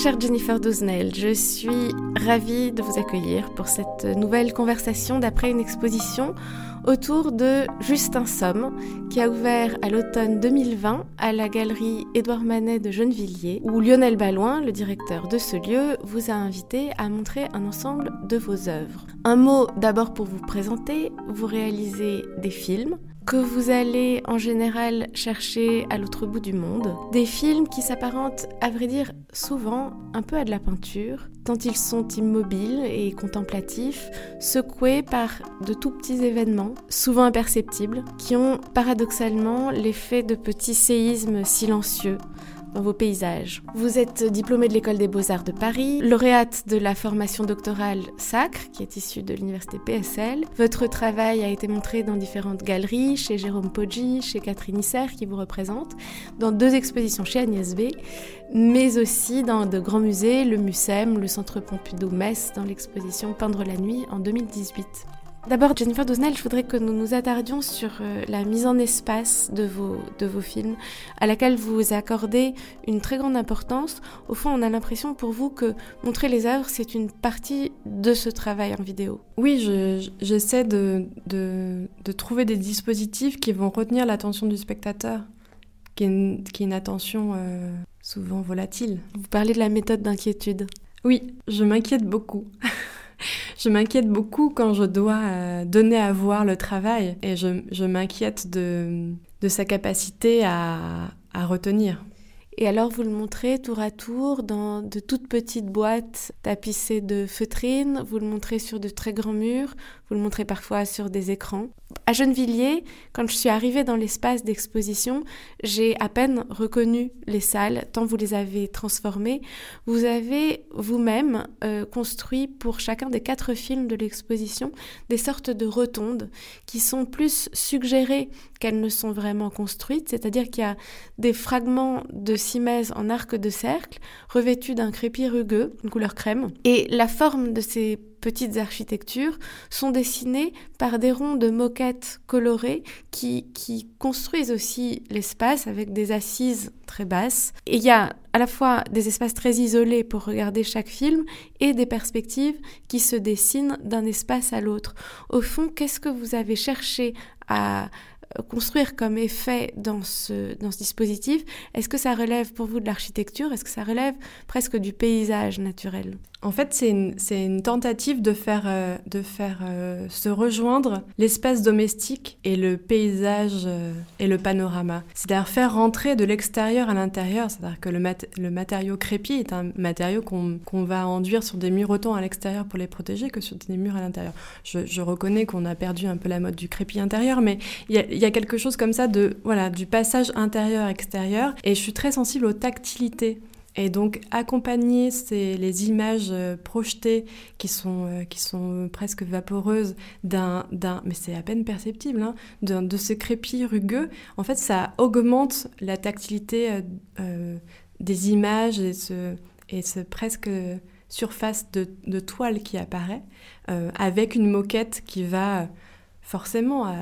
Chère Jennifer Dousnel, je suis ravie de vous accueillir pour cette nouvelle conversation d'après une exposition autour de Justin Somme, qui a ouvert à l'automne 2020 à la galerie Édouard Manet de Gennevilliers, où Lionel Balouin, le directeur de ce lieu, vous a invité à montrer un ensemble de vos œuvres. Un mot d'abord pour vous présenter, vous réalisez des films, que vous allez en général chercher à l'autre bout du monde. Des films qui s'apparentent, à vrai dire, souvent un peu à de la peinture, tant ils sont immobiles et contemplatifs, secoués par de tout petits événements, souvent imperceptibles, qui ont paradoxalement l'effet de petits séismes silencieux dans vos paysages. Vous êtes diplômé de l'école des beaux-arts de Paris, lauréate de la formation doctorale Sacre, qui est issue de l'université PSL. Votre travail a été montré dans différentes galeries, chez Jérôme Poggi, chez Catherine Isser, qui vous représente, dans deux expositions chez Agnès B, mais aussi dans de grands musées, le MUSEM, le Centre Pompidou-Metz, dans l'exposition Peindre la nuit en 2018. D'abord, Jennifer Doznel, je voudrais que nous nous attardions sur euh, la mise en espace de vos, de vos films, à laquelle vous accordez une très grande importance. Au fond, on a l'impression pour vous que montrer les œuvres, c'est une partie de ce travail en vidéo. Oui, j'essaie de, de, de, trouver des dispositifs qui vont retenir l'attention du spectateur, qui est une, qui est une attention euh, souvent volatile. Vous parlez de la méthode d'inquiétude. Oui, je m'inquiète beaucoup. je m'inquiète beaucoup quand je dois euh, donner à voir le travail et je, m'inquiète de, sa capacité à, à retenir. Et alors vous le montrez tour à tour dans de toutes petites boîtes tapissées de feutrines, vous le montrez sur de très grands murs, vous le montrez parfois sur des écrans. À Gennevilliers, quand je suis arrivée dans l'espace d'exposition, j'ai à peine reconnu les salles, tant vous les avez transformées. Vous avez vous-même euh, construit pour chacun des quatre films de l'exposition des sortes de rotondes qui sont plus suggérées qu'elles ne sont vraiment construites, c'est-à-dire qu'il y a des fragments de simèse en arc de cercle revêtus d'un crépi rugueux, une couleur crème, et la forme de ces petites architectures sont dessinées par des ronds de moquettes colorées qui, qui construisent aussi l'espace avec des assises très basses. Et il y a à la fois des espaces très isolés pour regarder chaque film et des perspectives qui se dessinent d'un espace à l'autre. Au fond, qu'est-ce que vous avez cherché à construire comme effet dans ce, dans ce dispositif Est-ce que ça relève pour vous de l'architecture? Est-ce que ça relève presque du paysage naturel? En fait, c'est une, tentative de faire, euh, euh, se rejoindre l'espace domestique et le paysage euh, et le panorama. C'est-à-dire faire rentrer de l'extérieur à l'intérieur. C'est-à-dire que le, matériau crépi est un matériau qu'on va enduire sur des murs autant à l'extérieur pour les protéger que sur des murs à l'intérieur. Je, je, reconnais qu'on a perdu un peu la mode du crépi intérieur, mais il y, y, a quelque chose comme ça de, voilà, du passage intérieur-extérieur. Et je suis très sensible aux tactilités et donc accompagner les images euh, projetées qui sont, euh, qui sont presque vaporeuses d'un, mais c'est à peine perceptible, hein, de, ce crépi rugueux, en fait ça augmente la tactilité euh, des images et ce, et ce presque surface de, de toile qui apparaît, avec une moquette qui va forcément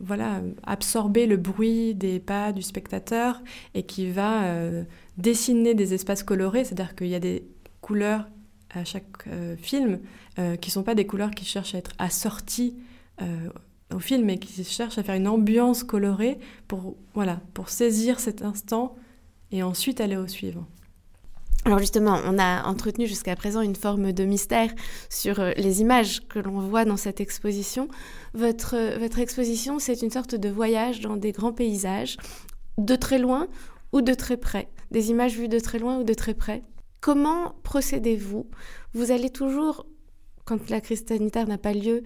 voilà, absorber le bruit des pas du spectateur et qui va dessiner des espaces colorés, c'est-à-dire qu'il y a des couleurs à chaque euh, film euh, qui ne sont pas des couleurs qui cherchent à être assorties euh, au film, mais qui cherchent à faire une ambiance colorée pour, voilà, pour saisir cet instant et ensuite aller au suivant. Alors justement, on a entretenu jusqu'à présent une forme de mystère sur les images que l'on voit dans cette exposition. Votre, votre exposition, c'est une sorte de voyage dans des grands paysages, de très loin ou de très près? Des images vues de très loin ou de très près. Comment procédez-vous? Vous allez toujours, quand la crise sanitaire n'a pas lieu,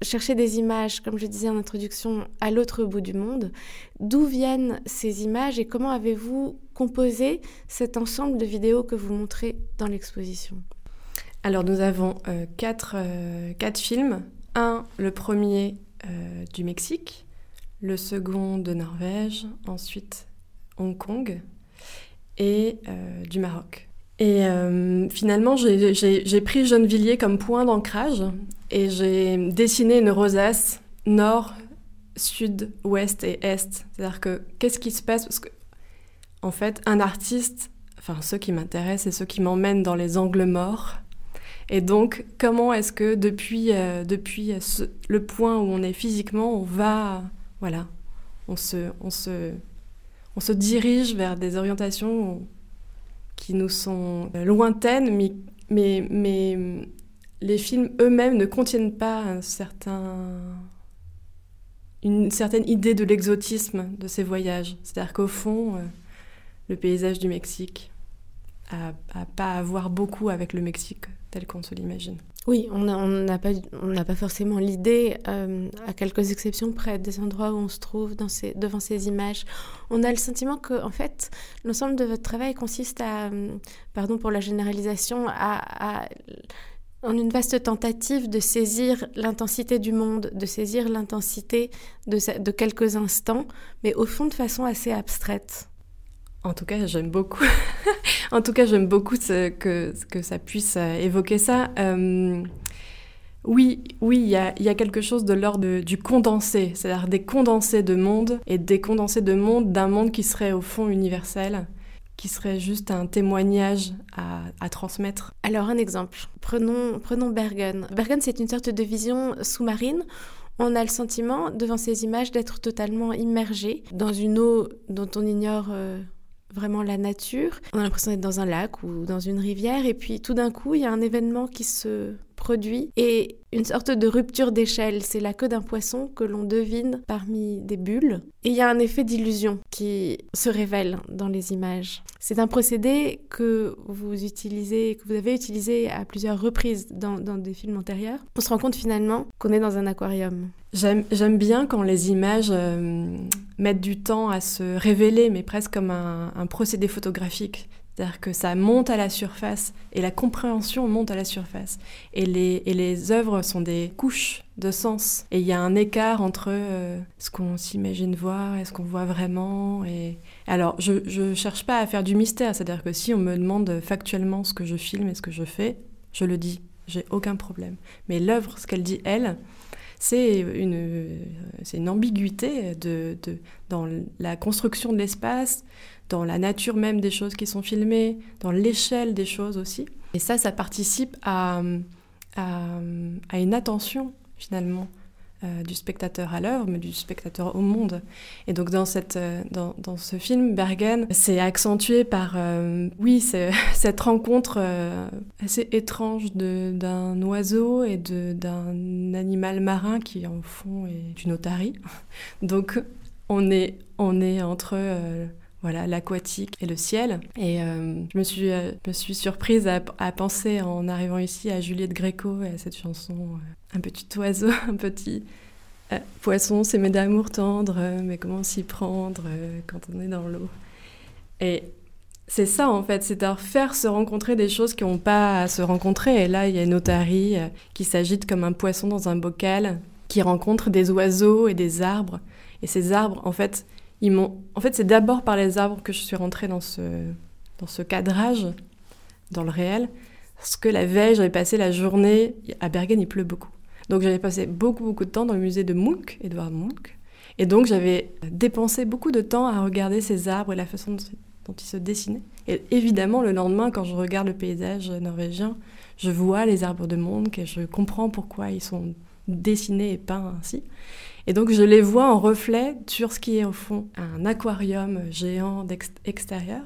chercher des images, comme je disais en introduction, à l'autre bout du monde. D'où viennent ces images et comment avez-vous composé cet ensemble de vidéos que vous montrez dans l'exposition? Alors nous avons euh, quatre, euh, quatre, films. Un, le premier euh, du Mexique, le second de Norvège, ensuite Hong Kong, et euh, du Maroc. Et euh, finalement, j'ai pris Gennevilliers comme point d'ancrage et j'ai dessiné une rosace nord, sud, ouest et est. C'est-à-dire que qu'est-ce qui se passe? Parce que, en fait, un artiste enfin ceux qui m'intéressent et ceux qui m'emmènent dans les angles morts. Et donc, comment est-ce que depuis, euh, depuis le point où on est physiquement, on va, voilà, on se, on se, on se dirige vers des orientations qui nous sont lointaines, mais, les films eux-mêmes ne contiennent pas un certain, une certaine idée de l'exotisme de ces voyages. C'est-à-dire qu'au fond, euh, le paysage du Mexique a, a pas à voir beaucoup avec le Mexique tel qu'on se l'imagine. Oui, on n'a pas, forcément l'idée, euh, à quelques exceptions près, des endroits où on se trouve devant ces images. On a le sentiment que, en fait, l'ensemble de votre travail consiste à, euh, pardon pour la généralisation, en une vaste tentative de saisir l'intensité du monde, de saisir l'intensité de quelques instants, mais au fond de façon assez abstraite. En tout cas, j'aime beaucoup. en tout cas, j'aime beaucoup que, que ça puisse euh, évoquer ça. Euh, oui, oui, il y a, quelque chose de l'ordre du condensé, c'est-à-dire des condensés de monde et des condensés de monde d'un monde qui serait au fond universel, qui serait juste un témoignage à, transmettre. Alors un exemple, prenons, prenons Bergen. Bergen, c'est une sorte de vision sous-marine on a le sentiment, devant ces images, d'être totalement immergé dans une eau dont on ignore euh, vraiment la nature. On a l'impression d'être dans un lac ou dans une rivière et puis tout d'un coup, il y a un événement qui se produit et une sorte de rupture d'échelle. C'est la queue d'un poisson que l'on devine parmi des bulles. Et il y a un effet d'illusion qui se révèle dans les images. C'est un procédé que vous utilisez, que vous avez utilisé à plusieurs reprises dans, des films antérieurs. On se rend compte finalement qu'on est dans un aquarium. J'aime bien quand les images euh, mettent du temps à se révéler, mais presque comme un procédé photographique. C'est-à-dire que ça monte à la surface et la compréhension monte à la surface. Et les, et les œuvres sont des couches de sens. Et il y a un écart entre euh, ce qu'on s'imagine voir et ce qu'on voit vraiment. Et... Alors, je ne cherche pas à faire du mystère. C'est-à-dire que si on me demande factuellement ce que je filme et ce que je fais, je le dis. J'ai aucun problème. Mais l'œuvre, ce qu'elle dit, elle, c'est une, c'est une ambiguïté de, de, dans la construction de l'espace, dans la nature même des choses qui sont filmées, dans l'échelle des choses aussi. Et ça, ça participe à, à, une attention finalement euh, du spectateur à l'œuvre, mais du spectateur au monde. Et donc dans, cette, euh, dans, dans ce film, Bergen, c'est accentué par, euh, oui, cette rencontre assez étrange d'un oiseau et d'un animal marin qui en fond est une otarie. Donc on est, on est entre voilà, l'aquatique et le ciel. Et euh, je, me suis, euh, me suis surprise à, penser en arrivant ici à Juliette Gréco et à cette chanson euh, Un petit oiseau, un petit poisson, c'est mes d'amour tendre, mais comment s'y prendre quand on est dans l'eau Et c'est ça en fait, c'est à faire se rencontrer des choses qui n'ont pas à se rencontrer. Et là, il y a une otarie qui s'agite comme un poisson dans un bocal, qui rencontre des oiseaux et des arbres. Et ces arbres, en fait, en fait, c'est d'abord par les arbres que je suis rentrée dans ce, dans ce cadrage, dans le réel, parce que la veille, j'avais passé la journée... À Bergen, il pleut beaucoup. Donc j'avais passé beaucoup, beaucoup de temps dans le musée de Munch, Edouard Munch. Et donc j'avais dépensé beaucoup de temps à regarder ces arbres et la façon dont, ils se dessinaient. Et évidemment, le lendemain, quand je regarde le paysage norvégien, je vois les arbres de Munch et je comprends pourquoi ils sont dessinés et peints ainsi. Et donc je les vois en reflet sur ce qui est au fond un aquarium géant extérieur.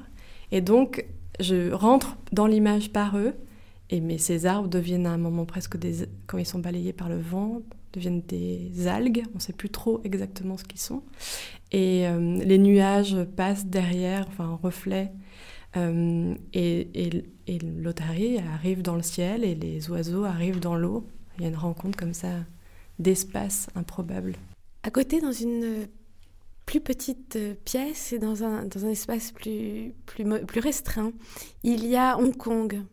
Et donc je rentre dans l'image par eux. Et mais ces arbres deviennent à un moment presque des quand ils sont balayés par le vent deviennent des algues. On ne sait plus trop exactement ce qu'ils sont. Et euh, les nuages passent derrière, enfin en reflet. Euh, et, et, et l'otarie arrive dans le ciel et les oiseaux arrivent dans l'eau. Il y a une rencontre comme ça d'espace improbable. À côté, dans une plus petite pièce et dans un, dans un espace plus, plus, restreint, il y a Hong Kong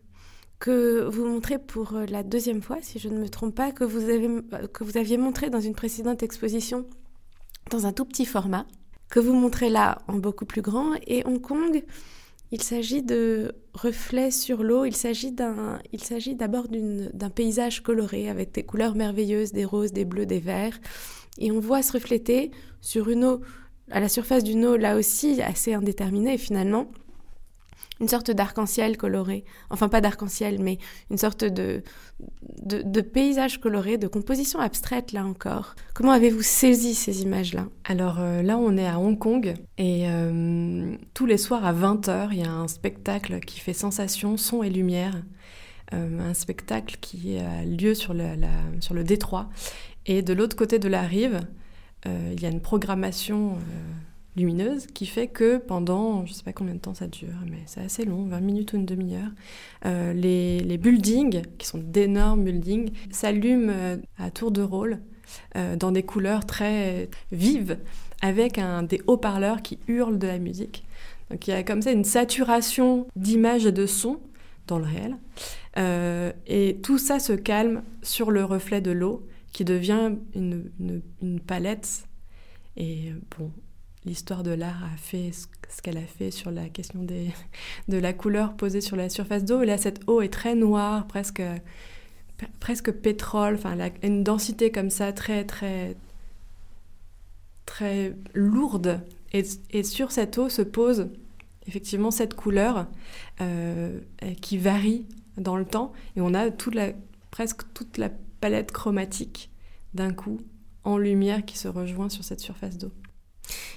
que vous montrez pour la deuxième fois, si je ne me trompe pas, que vous, avez, que vous aviez montré dans une précédente exposition dans un tout petit format, que vous montrez là en beaucoup plus grand. Et Hong Kong, il s'agit de reflets sur l'eau, il s'agit d'abord d'un paysage coloré avec des couleurs merveilleuses, des roses, des bleus, des verts, et on voit se refléter sur une eau, à la surface d'une eau là aussi assez indéterminée finalement, une sorte d'arc-en-ciel coloré. Enfin, pas d'arc-en-ciel, mais une sorte de, de, paysage coloré, de composition abstraite, là encore. Comment avez-vous saisi ces images-là? Alors euh, là, on est à Hong Kong et euh, tous les soirs à 20h, il y a un spectacle qui fait sensation, son et lumière. Euh, un spectacle qui a lieu sur le, sur le détroit. Et de l'autre côté de la rive, il y a une programmation lumineuse qui fait que pendant, je ne sais pas combien de temps ça dure, mais c'est assez long, 20 minutes ou une demi-heure, euh, les, les, buildings, qui sont d'énormes buildings, s'allument euh, à tour de rôle euh, dans des couleurs très vives, avec un, des haut-parleurs qui hurlent de la musique. Donc il y a comme ça une saturation d'images et de sons dans le réel. et tout ça se calme sur le reflet de l'eau qui devient une, une, palette. Et bon, l'histoire de l'art a fait ce qu'elle a fait sur la question des, de la couleur posée sur la surface d'eau. Là, cette eau est très noire, presque, presque pétrole, enfin, une densité comme ça, très, très, très lourde. Et, et sur cette eau se pose effectivement cette couleur euh, qui varie dans le temps. Et on a toute la, presque toute la palette chromatique d'un coup en lumière qui se rejoint sur cette surface d'eau.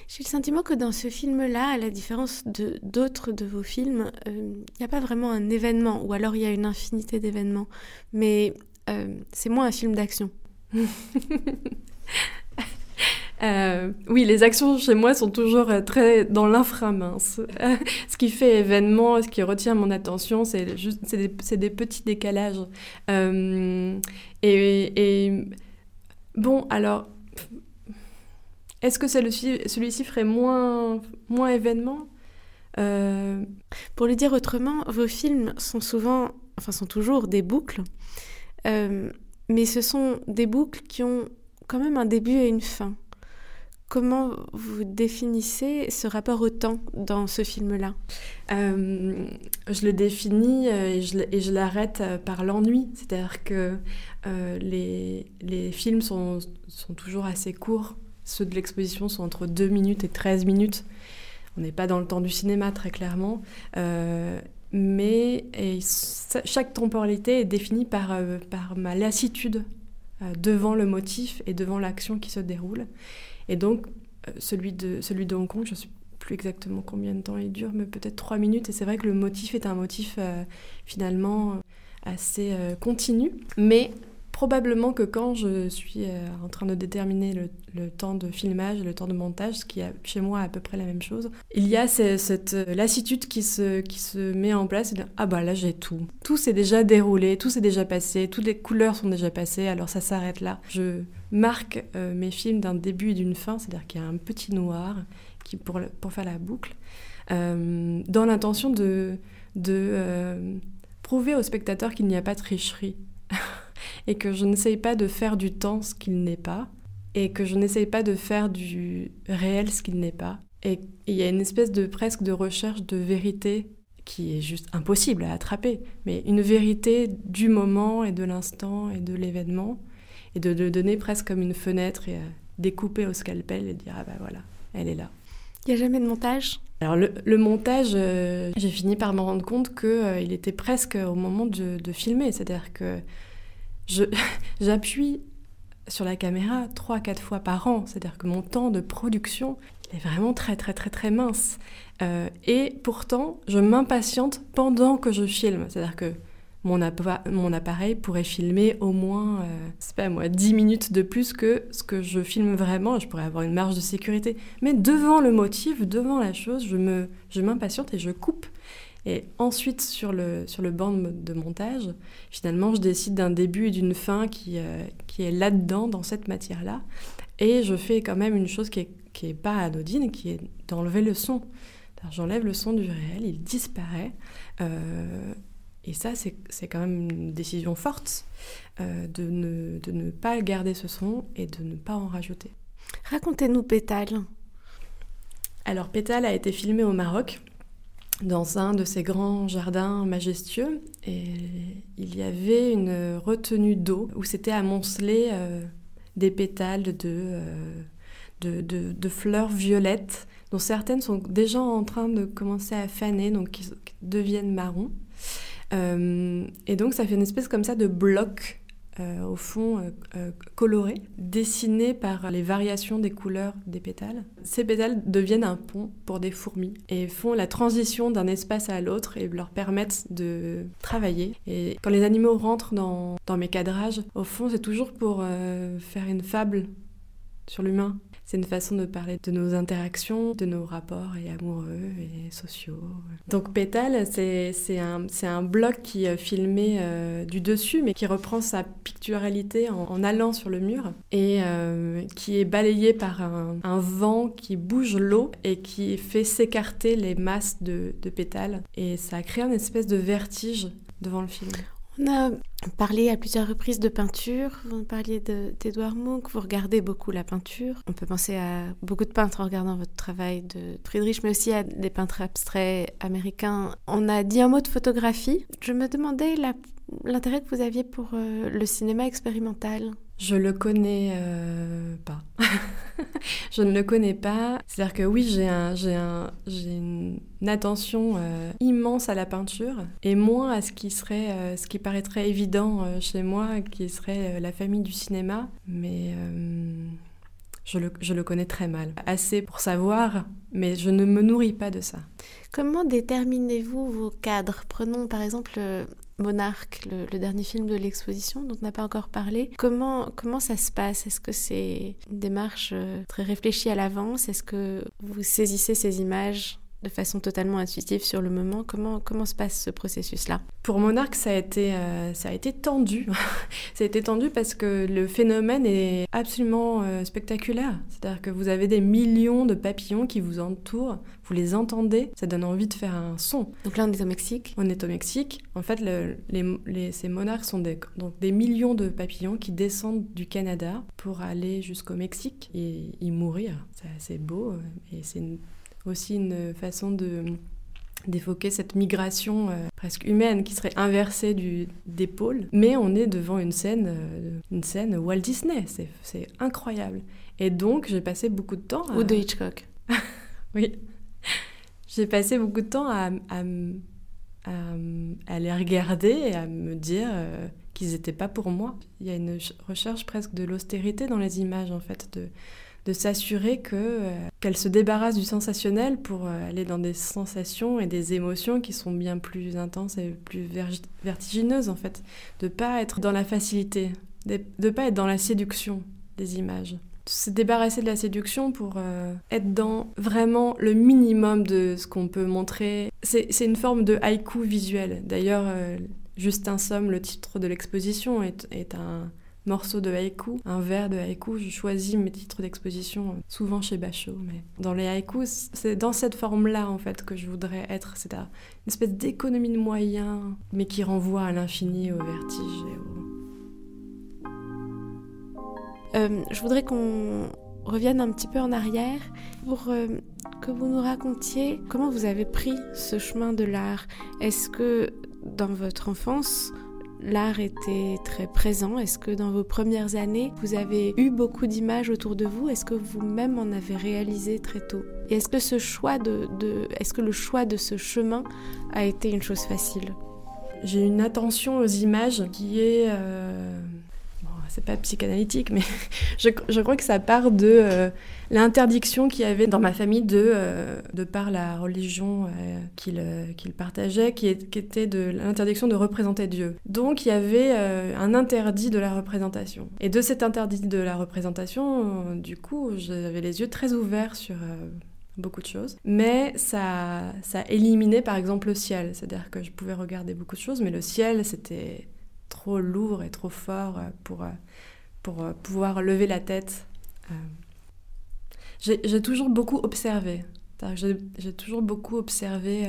J'ai le sentiment que dans ce film-là, à la différence de d'autres de vos films, il euh, n'y a pas vraiment un événement, ou alors il y a une infinité d'événements, mais euh, c'est moins un film d'action. Euh, oui, les actions chez moi sont toujours très dans l'inframince. ce qui fait événement, ce qui retient mon attention, c'est juste des, des, petits décalages. et, et bon, alors est-ce que celui-ci ferait moins, événement? Euh, Pour le dire autrement, vos films sont souvent, enfin sont toujours des boucles, euh, mais ce sont des boucles qui ont quand même un début et une fin. Comment vous définissez ce rapport au temps dans ce film-là? Euh, Je le définis et je, l'arrête par l'ennui. C'est-à-dire que les, films sont, toujours assez courts. Ceux de l'exposition sont entre 2 minutes et 13 minutes. On n'est pas dans le temps du cinéma, très clairement. Euh, mais chaque temporalité est définie par, euh, ma lassitude euh, devant le motif et devant l'action qui se déroule. Et donc, celui, de, celui de Hong Kong, je ne sais plus exactement combien de temps il dure, mais peut-être 3 minutes. Et c'est vrai que le motif est un motif finalement assez continu. Mais probablement que quand je suis euh, en train de déterminer le, temps de filmage et le temps de montage, ce qui est chez moi à peu près la même chose, il y a cette euh, lassitude qui se, qui se met en place. ah bah là j'ai tout. Tout s'est déjà déroulé, tout s'est déjà passé, toutes les couleurs sont déjà passées, alors ça s'arrête là. Je marque euh, mes films d'un début et d'une fin, c'est-à-dire qu'il y a un petit noir qui, pour, pour faire la boucle, dans l'intention de, de prouver au spectateur qu'il n'y a pas de tricherie. et que je n'essaye pas de faire du temps ce qu'il n'est pas, et que je n'essaye pas de faire du réel ce qu'il n'est pas. Et il y a une espèce de presque de recherche de vérité qui est juste impossible à attraper, mais une vérité du moment et de l'instant et de l'événement, et de le donner presque comme une fenêtre et à découper au scalpel et dire ah ben voilà, elle est là. Il n'y a jamais de montage? Alors le, montage, euh, j'ai fini par me rendre compte qu'il euh, il était presque au moment de, de filmer, c'est-à-dire que j'appuie sur la caméra 3-4 fois par an. C'est-à-dire que mon temps de production est vraiment très très très très mince. Euh, et pourtant, je m'impatiente pendant que je filme. C'est-à-dire que mon, appareil pourrait filmer au moins, euh, c'est pas moi, 10 minutes de plus que ce que je filme vraiment. Je pourrais avoir une marge de sécurité. Mais devant le motif, devant la chose, je m'impatiente je et je coupe. Et ensuite, sur le, sur le banc de montage, finalement, je décide d'un début et d'une fin qui, euh, qui est là-dedans, dans cette matière-là. Et je fais quand même une chose qui n'est qui est pas anodine, qui est d'enlever le son. J'enlève le son du réel, il disparaît. Euh, et ça, c'est quand même une décision forte euh, de, ne, de ne pas garder ce son et de ne pas en rajouter. Racontez-nous Pétale. Alors Pétale a été filmé au Maroc dans un de ces grands jardins majestueux et il y avait une retenue d'eau où c'était amoncelé euh, des pétales euh, de, fleurs violettes dont certaines sont déjà en train de commencer à faner, donc qui, deviennent marrons. et donc ça fait une espèce comme ça de bloc euh, au fond euh, euh, coloré, dessiné par les variations des couleurs des pétales. Ces pétales deviennent un pont pour des fourmis et font la transition d'un espace à l'autre et leur permettent de travailler. Et quand les animaux rentrent dans, dans mes cadrages, au fond, c'est toujours pour faire une fable sur l'humain c'est une façon de parler de nos interactions, de nos rapports et amoureux et sociaux. Donc Pétale, c'est un, un bloc qui est filmé euh, du dessus, mais qui reprend sa picturalité en, allant sur le mur et euh, qui est balayé par un, vent qui bouge l'eau et qui fait s'écarter les masses de, de pétales. Et ça crée une espèce de vertige devant le film. On a parlé à plusieurs reprises de peinture, vous parliez d'Edouard Munch, vous regardez beaucoup la peinture. On peut penser à beaucoup de peintres en regardant votre travail de Friedrich, mais aussi à des peintres abstraits américains. On a dit un mot de photographie. Je me demandais l'intérêt que vous aviez pour euh, le cinéma expérimental? Je le connais euh, pas. je ne le connais pas. C'est-à-dire que oui, j'ai un, une attention euh, immense à la peinture et moins à ce qui serait, ce qui paraîtrait évident chez moi, qui serait la famille du cinéma. Mais je le, je le connais très mal. Assez pour savoir, mais je ne me nourris pas de ça. Comment déterminez-vous vos cadres? Prenons par exemple Monarque, le, dernier film de l'exposition dont on n'a pas encore parlé. Comment, comment ça se passe? Est-ce que c'est une démarche euh, très réfléchie à l'avance? Est-ce que vous saisissez ces images? De façon totalement intuitive sur le moment. Comment, comment se passe ce processus-là? Pour Monarque, ça a été, euh, ça a été tendu. ça a été tendu parce que le phénomène est absolument euh, spectaculaire. C'est-à-dire que vous avez des millions de papillons qui vous entourent, vous les entendez, ça donne envie de faire un son. Donc là, on est au Mexique On est au Mexique. En fait, les, ces monarques sont des, donc des millions de papillons qui descendent du Canada pour aller jusqu'au Mexique et y mourir. C'est beau euh, et c'est une aussi une façon de d'évoquer cette migration euh, presque humaine qui serait inversée du, des pôles. Mais on est devant une scène, euh, une scène Walt Disney, c'est incroyable. Et donc j'ai passé beaucoup de temps... À... Ou de Hitchcock. oui. J'ai passé beaucoup de temps à, à, à, les regarder et à me dire euh, qu'ils n'étaient pas pour moi. Il y a une recherche presque de l'austérité dans les images, en fait, de de s'assurer que euh, qu'elle se débarrasse du sensationnel pour euh, aller dans des sensations et des émotions qui sont bien plus intenses et plus vertigineuses en fait, de pas être dans la facilité, de, ne pas être dans la séduction des images. Se débarrasser de la séduction pour euh, être dans vraiment le minimum de ce qu'on peut montrer. C'est une forme de haïku visuel. D'ailleurs, Justin Somme, le titre de l'exposition, est un, morceau de haïku, un vers de haïku. Je choisis mes titres d'exposition euh, souvent chez Bachot, mais dans les haïkus, c'est dans cette forme-là en fait que je voudrais être, c'est une espèce d'économie de moyens, mais qui renvoie à l'infini, au vertige et au... Euh, je voudrais qu'on revienne un petit peu en arrière pour euh, que vous nous racontiez comment vous avez pris ce chemin de l'art. Est-ce que dans votre enfance, l'art était très présent. Est-ce que dans vos premières années, vous avez eu beaucoup d'images autour de vous? Est-ce que vous-même en avez réalisé très tôt? Et est-ce que ce choix de, est-ce que le choix de ce chemin a été une chose facile? J'ai une attention aux images qui est euh, c'est pas psychanalytique, mais je, je, crois que ça part de euh, l'interdiction qu'il y avait dans ma famille de, euh, de par la religion euh, qu'il partageait, qui, était de l'interdiction de représenter Dieu. Donc il y avait un interdit de la représentation. Et de cet interdit de la représentation, du coup, j'avais les yeux très ouverts sur beaucoup de choses. Mais ça, ça éliminait par exemple le ciel. C'est-à-dire que je pouvais regarder beaucoup de choses, mais le ciel, c'était trop lourd et trop fort euh, pour, euh, pour euh, pouvoir lever la tête. J'ai toujours beaucoup observé. J'ai toujours beaucoup observé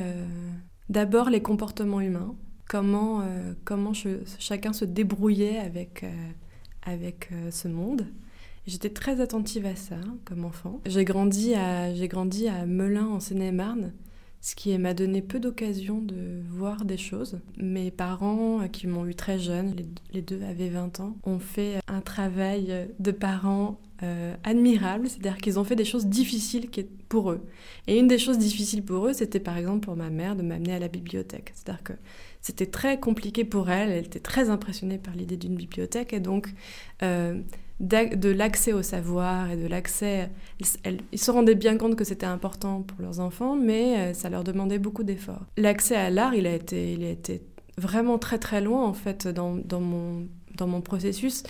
d'abord les comportements humains, comment, comment chacun se débrouillait avec, avec ce monde. J'étais très attentive à ça comme enfant. J'ai grandi à, grandi à Melun en Seine-et-Marne ce qui m'a donné peu d'occasion de voir des choses. Mes parents, euh, qui m'ont eu très jeune, les deux avaient 20 ans, ont fait un travail de parents euh, admirable, c'est-à-dire qu'ils ont fait des choses difficiles pour eux. Et une des choses difficiles pour eux, c'était par exemple pour ma mère de m'amener à la bibliothèque. C'est-à-dire que c'était très compliqué pour elle, elle était très impressionnée par l'idée d'une bibliothèque, et donc euh, de l'accès au savoir et de l'accès... Ils se rendaient bien compte que c'était important pour leurs enfants, mais euh, ça leur demandait beaucoup d'efforts. L'accès à l'art, il, a été, il a été vraiment très très loin en fait dans, dans, mon, dans mon processus.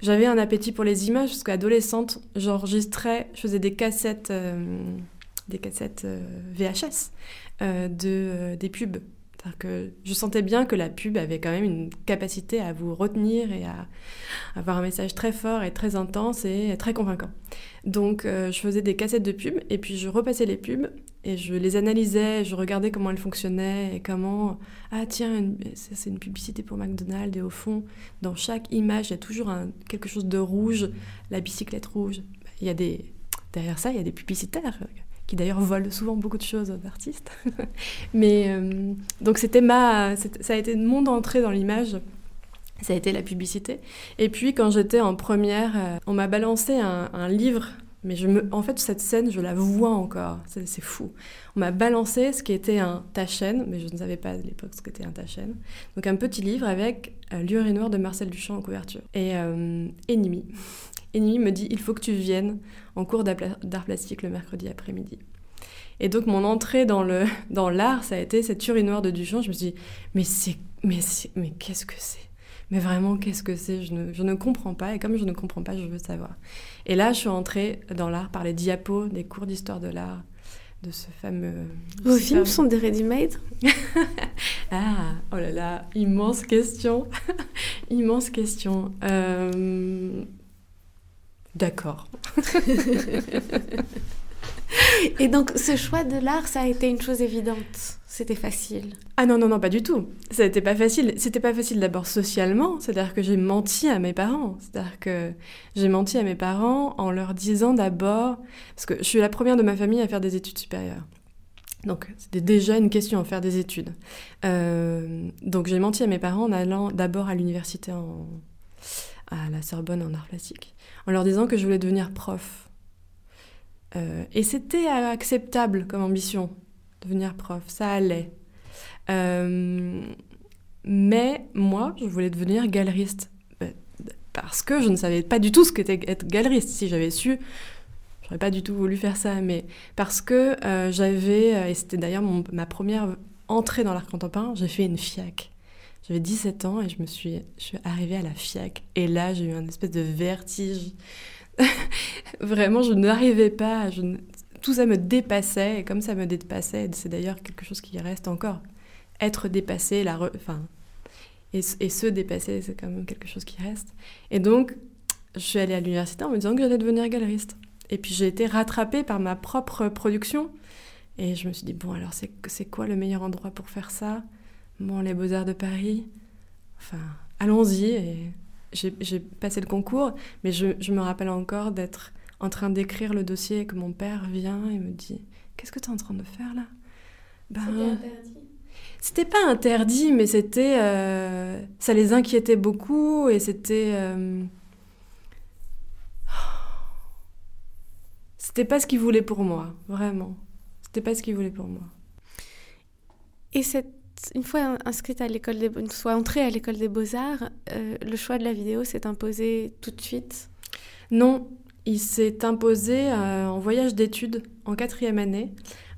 J'avais un appétit pour les images parce qu'adolescente, j'enregistrais, je faisais des cassettes, euh, des cassettes VHS de, des pubs que je sentais bien que la pub avait quand même une capacité à vous retenir et à avoir un message très fort et très intense et très convaincant. Donc euh, je faisais des cassettes de pub et puis je repassais les pubs et je les analysais, je regardais comment elles fonctionnaient et comment ah tiens c'est une publicité pour McDonald's et au fond dans chaque image il y a toujours quelque chose de rouge, la bicyclette rouge. Il y a des derrière ça il y a des publicitaires qui d'ailleurs vole souvent beaucoup de choses aux artistes. Mais euh, donc c'était ma, ça a été mon entrée dans l'image. Ça a été la publicité. Et puis quand j'étais en première, euh, on m'a balancé un, livre. Mais je me, en fait, cette scène, je la vois encore. C'est fou. On m'a balancé ce qui était un Tachen, mais je ne savais pas à l'époque ce qu'était un Tachen. Donc un petit livre avec euh, L'urinoir de Marcel Duchamp en couverture. Et Ennemi. Ennemi me dit il faut que tu viennes en cours d'art plastique le mercredi après-midi. Et donc mon entrée dans le dans l'art, ça a été cette urinoir de Duchamp. Je me suis dit mais c'est mais mais qu'est-ce que c'est? Mais vraiment qu'est-ce que c'est? Je ne, je ne comprends pas et comme je ne comprends pas, je veux savoir. Et là, je suis entrée dans l'art par les diapos des cours d'histoire de l'art de ce fameux. Vos films sont des ready-made? Ah, oh là là, immense question, immense question. Euh, D'accord. Et donc, ce choix de l'art, ça a été une chose évidente. C'était facile. Ah non, non, non, pas du tout. Ça n'était pas facile. C'était pas facile d'abord socialement. C'est-à-dire que j'ai menti à mes parents. C'est-à-dire que j'ai menti à mes parents en leur disant d'abord. Parce que je suis la première de ma famille à faire des études supérieures. Donc, c'était déjà une question faire des études. Euh, donc, j'ai menti à mes parents en allant d'abord à l'université en... à la Sorbonne en art plastique en leur disant que je voulais devenir prof. Euh, et c'était acceptable comme ambition, devenir prof, ça allait. Euh, mais moi, je voulais devenir galeriste. Euh, parce que je ne savais pas du tout ce qu'était être galeriste. Si j'avais su, j'aurais pas du tout voulu faire ça. Mais parce que j'avais, et c'était d'ailleurs ma première entrée dans l'art contemporain, j'ai fait une FIAC. J'avais 17 ans et je me suis, je suis arrivée à la FIAC. Et là, j'ai eu un espèce de vertige. Vraiment, je n'arrivais pas. Je Tout ça me dépassait. Et comme ça me dépassait, c'est d'ailleurs quelque chose qui reste encore. Être dépassé, la enfin, et, se dépasser, c'est quand même quelque chose qui reste. Et donc, je suis allée à l'université en me disant que j'allais devenir galeriste. Et puis j'ai été rattrapée par ma propre production. Et je me suis dit, bon, alors c'est quoi le meilleur endroit pour faire ça? Bon, les Beaux-Arts de Paris, enfin, allons-y. Et j'ai passé le concours, mais je, me rappelle encore d'être en train d'écrire le dossier et que mon père vient et me dit Qu'est-ce que tu es en train de faire là? Ben, C'était interdit C'était pas interdit, mais c'était. Euh, ça les inquiétait beaucoup et c'était. Euh, c'était pas ce qu'ils voulaient pour moi, vraiment. C'était pas ce qu'ils voulaient pour moi. Et cette une fois inscrite à l'école des, entrée à l'école des beaux-arts, euh, le choix de la vidéo s'est imposé tout de suite? Non, il s'est imposé euh, en voyage d'études en quatrième année.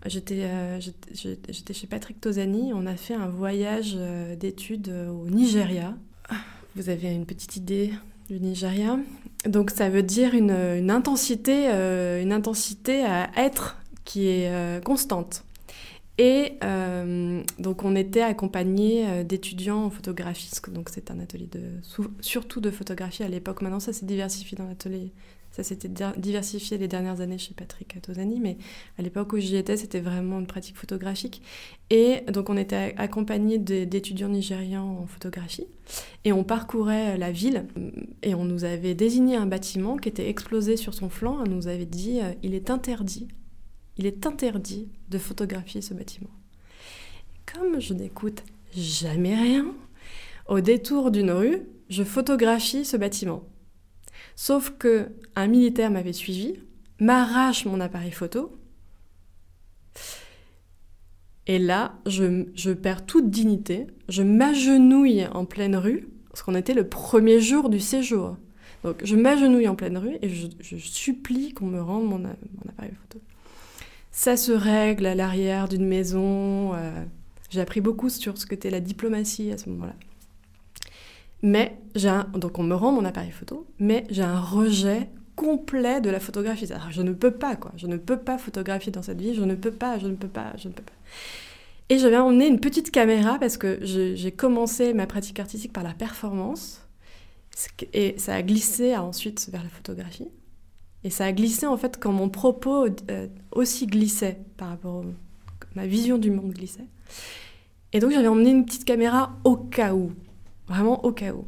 J'étais euh, chez Patrick Tosani, on a fait un voyage d'études au Nigeria. Vous avez une petite idée du Nigeria? Donc ça veut dire une intensité, une intensité à être qui est constante. Et euh, donc on était accompagnés euh, d'étudiants en photographie, donc c'est un atelier de, surtout de photographie à l'époque. Maintenant ça s'est diversifié dans l'atelier, ça s'était diversifié les dernières années chez Patrick Tosani, mais à l'époque où j'y étais c'était vraiment une pratique photographique. Et donc on était accompagnés d'étudiants nigérians en photographie et on parcourait la ville et on nous avait désigné un bâtiment qui était explosé sur son flanc, on nous avait dit euh, il est interdit il est interdit de photographier ce bâtiment. Comme je n'écoute jamais rien, au détour d'une rue, je photographie ce bâtiment. Sauf que un militaire m'avait suivi, m'arrache mon appareil photo. Et là, je, perds toute dignité, je m'agenouille en pleine rue, parce qu'on était le premier jour du séjour. Donc je m'agenouille en pleine rue et je, supplie qu'on me rende mon, appareil photo. Ça se règle à l'arrière d'une maison. Euh, j'ai appris beaucoup sur ce que était la diplomatie à ce moment-là. Mais j'ai un, donc on me rend mon appareil photo, mais j'ai un rejet complet de la photographie. Je ne peux pas, quoi. Je ne peux pas photographier dans cette vie. Je ne peux pas, je ne peux pas, je ne peux pas. Et j'avais emmené une petite caméra parce que j'ai commencé ma pratique artistique par la performance. Et ça a glissé ensuite vers la photographie. Et ça a glissé en fait quand mon propos euh, aussi glissait par rapport à ma vision du monde glissait. Et donc j'avais emmené une petite caméra au cas où, vraiment au cas où.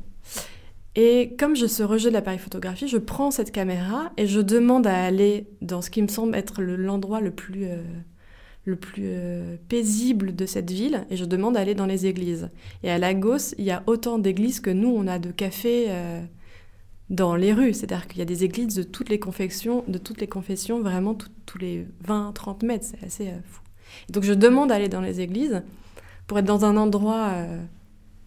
Et comme je ce rejet de l'appareil photographie, je prends cette caméra et je demande à aller dans ce qui me semble être l'endroit le, plus, euh, le plus euh, paisible de cette ville, et je demande à aller dans les églises. Et à Lagos, il y a autant d'églises que nous, on a de cafés dans les rues. C'est-à-dire qu'il y a des églises de toutes les confessions, de toutes les confessions vraiment tous les 20-30 mètres. C'est assez fou. Et donc je demande à aller dans les églises pour être dans un endroit euh,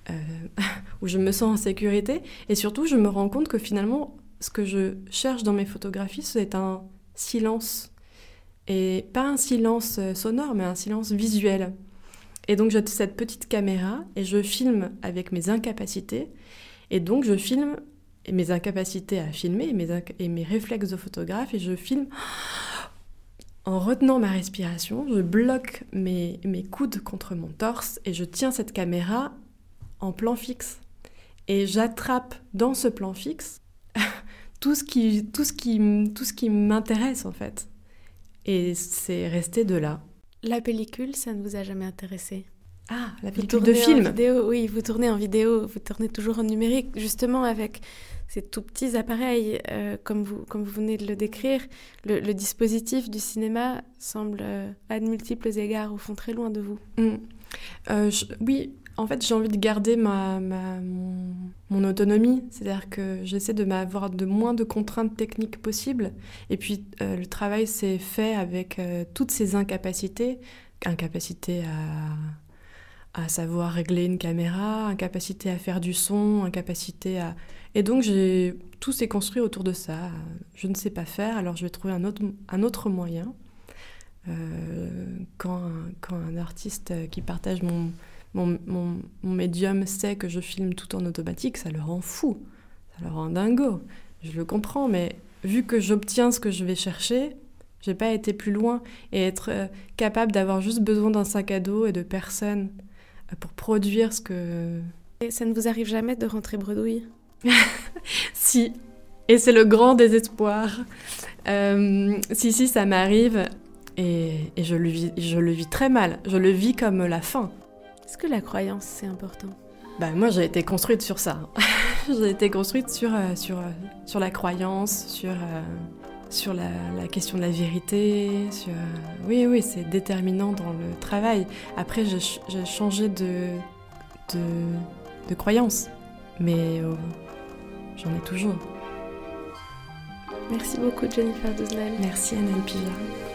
où je me sens en sécurité. Et surtout, je me rends compte que finalement, ce que je cherche dans mes photographies, c'est un silence. Et pas un silence euh, sonore, mais un silence visuel. Et donc j'ai cette petite caméra et je filme avec mes incapacités. Et donc je filme mes incapacités à filmer et mes, et mes réflexes de photographe et je filme en retenant ma respiration, je bloque mes, mes coudes contre mon torse et je tiens cette caméra en plan fixe. Et j'attrape dans ce plan fixe tout ce qui, tout ce qui, tout ce qui m'intéresse en fait. Et c'est resté de là. La pellicule, ça ne vous a jamais intéressé? Ah, la pellicule de film vidéo, Oui, vous tournez en vidéo, vous tournez toujours en numérique, justement avec ces tout petits appareils, euh, comme, vous, comme vous venez de le décrire. Le, dispositif du cinéma semble, euh, à de multiples égards, au fond, très loin de vous. Mm. Euh, oui, en fait, j'ai envie de garder ma, mon, autonomie, c'est-à-dire que j'essaie de m'avoir de moins de contraintes techniques possibles. Et puis, le travail s'est fait avec toutes ces incapacités, incapacité à, à savoir régler une caméra, incapacité à faire du son, incapacité à... Et donc, tout s'est construit autour de ça. Je ne sais pas faire, alors je vais trouver un autre, un autre moyen. Euh, quand, quand un artiste qui partage mon mon, mon, médium sait que je filme tout en automatique, ça le rend fou, ça le rend dingo. Je le comprends, mais vu que j'obtiens ce que je vais chercher, j'ai pas été plus loin et être euh, capable d'avoir juste besoin d'un sac à dos et de personne euh, pour produire ce que. Et ça ne vous arrive jamais de rentrer bredouille? Si, et c'est le grand désespoir. Euh, si, si, ça m'arrive et, et je, le vis, je le vis très mal. Je le vis comme la fin. Est-ce que la croyance, c'est important? Bah, Moi, j'ai été construite sur ça. j'ai été construite sur, euh, sur, euh, sur la croyance, sur, euh, sur la, la, question de la vérité. Sur, oui, oui, c'est déterminant dans le travail. Après, j'ai changé de, de, de croyance, mais j'en ai toujours. Merci beaucoup, Jennifer Doznal. Merci, Annelle Pijard.